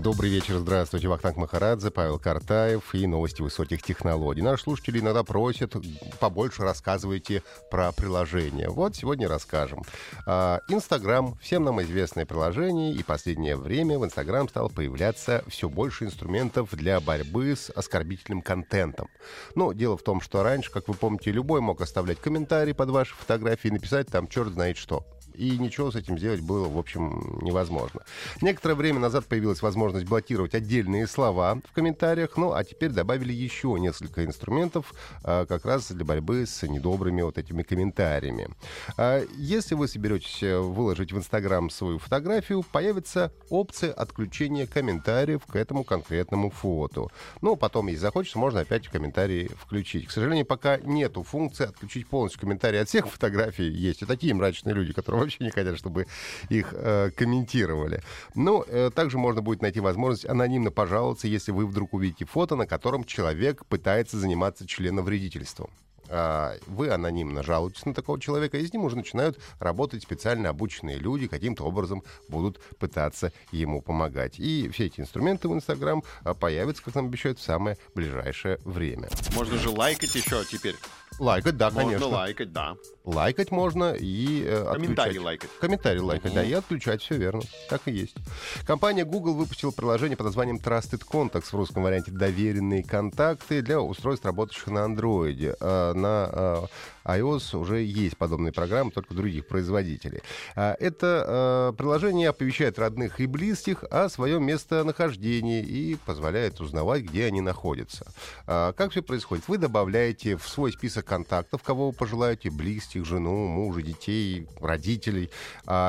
Добрый вечер, здравствуйте. Вахтанг Махарадзе, Павел Картаев и новости высоких технологий. Наши слушатели иногда просят, побольше рассказывайте про приложение. Вот сегодня расскажем. А, Инстаграм, всем нам известное приложение, и последнее время в Инстаграм стал появляться все больше инструментов для борьбы с оскорбительным контентом. Но дело в том, что раньше, как вы помните, любой мог оставлять комментарий под ваши фотографии и написать там черт знает что и ничего с этим сделать было, в общем, невозможно. Некоторое время назад появилась возможность блокировать отдельные слова в комментариях, ну а теперь добавили еще несколько инструментов а, как раз для борьбы с недобрыми вот этими комментариями. А, если вы соберетесь э, выложить в Инстаграм свою фотографию, появится опция отключения комментариев к этому конкретному фото. Ну, потом, если захочется, можно опять комментарии включить. К сожалению, пока нету функции отключить полностью комментарии от всех фотографий. Есть и такие мрачные люди, которые вообще не хотят, чтобы их э, комментировали. Ну, э, также можно будет найти возможность анонимно пожаловаться, если вы вдруг увидите фото, на котором человек пытается заниматься членовредительством а, вы анонимно жалуетесь на такого человека, и с ним уже начинают работать специально обученные люди, каким-то образом будут пытаться ему помогать. И все эти инструменты в Инстаграм а, появятся, как нам обещают, в самое ближайшее время. Можно же лайкать еще теперь. Лайкать, да, Можно конечно. лайкать, да. Лайкать можно и э, Комментарии отключать. лайкать. Комментарии лайкать, да, и отключать, все верно. Так и есть. Компания Google выпустила приложение под названием Trusted Contacts в русском варианте «Доверенные контакты» для устройств, работающих на Android. А, на а, iOS уже есть подобные программы, только других производителей. А, Это а, приложение оповещает родных и близких о своем местонахождении и позволяет узнавать, где они находятся. А, Как все происходит? Вы добавляете в свой список контактов, кого вы пожелаете, близких, жену, мужа, детей, родителей.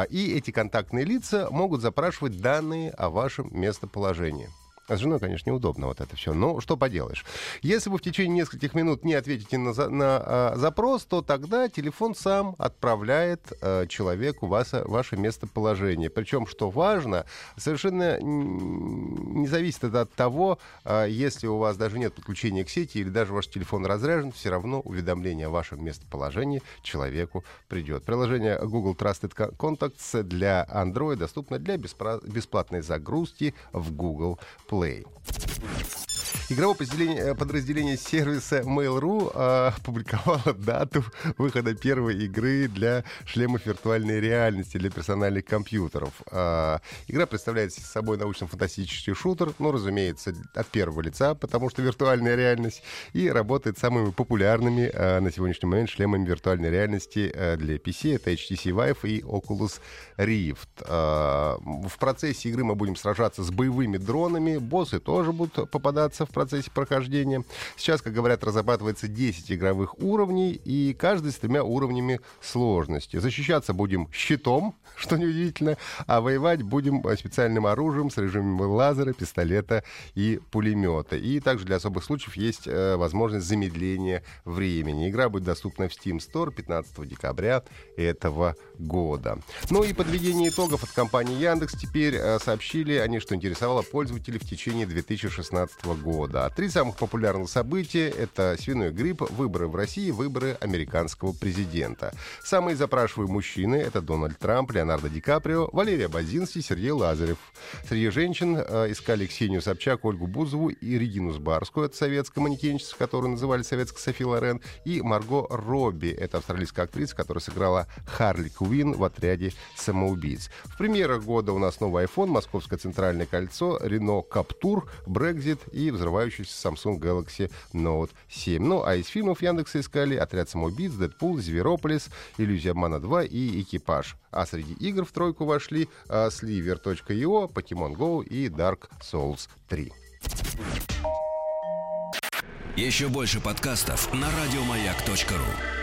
И эти контактные лица могут запрашивать данные о вашем местоположении. А с женой, конечно, неудобно вот это все. Но что поделаешь. Если вы в течение нескольких минут не ответите на, за- на, а, запрос, то тогда телефон сам отправляет а, человеку вас, ваше местоположение. Причем, что важно, совершенно не зависит это от того, а, если у вас даже нет подключения к сети или даже ваш телефон разряжен, все равно уведомление о вашем местоположении человеку придет. Приложение Google Trusted Contacts для Android доступно для беспра- бесплатной загрузки в Google Play. Lei. Игровое подразделение, подразделение сервиса Mail.ru э, опубликовало дату выхода первой игры для шлемов виртуальной реальности для персональных компьютеров. Э, игра представляет собой научно-фантастический шутер, ну, разумеется, от первого лица, потому что виртуальная реальность, и работает самыми популярными э, на сегодняшний момент шлемами виртуальной реальности э, для PC. Это HTC Vive и Oculus Rift. Э, в процессе игры мы будем сражаться с боевыми дронами, боссы тоже будут попадаться в процессе прохождения. Сейчас, как говорят, разрабатывается 10 игровых уровней, и каждый с тремя уровнями сложности. Защищаться будем щитом, что неудивительно, а воевать будем э, специальным оружием с режимами лазера, пистолета и пулемета. И также для особых случаев есть э, возможность замедления времени. Игра будет доступна в Steam Store 15 декабря этого года. Ну и подведение итогов от компании Яндекс теперь э, сообщили они, что интересовало пользователей в течение 2016 года. Три самых популярных события — это свиной грипп, выборы в России, выборы американского президента. Самые запрашиваемые мужчины — это Дональд Трамп, Леонардо Ди Каприо, Валерия Бадзинский, Сергей Лазарев. Среди женщин э, искали Ксению Собчак, Ольгу Бузову и Регину Сбарскую, это советская манекенщица, которую называли советской Софи Лорен, и Марго Робби, это австралийская актриса, которая сыграла Харли Куин в отряде самоубийц. В премьерах года у нас новый iPhone, Московское центральное кольцо, Рено Каптур, Brexit и взрывающийся Samsung Galaxy Note 7. Ну, а из фильмов Яндекса искали «Отряд самоубийц», «Дэдпул», «Зверополис», «Иллюзия обмана 2» и «Экипаж». А среди игр в тройку вошли Sliver.io, Pokemon Go и Dark Souls 3. Еще больше подкастов на радиомаяк.ру.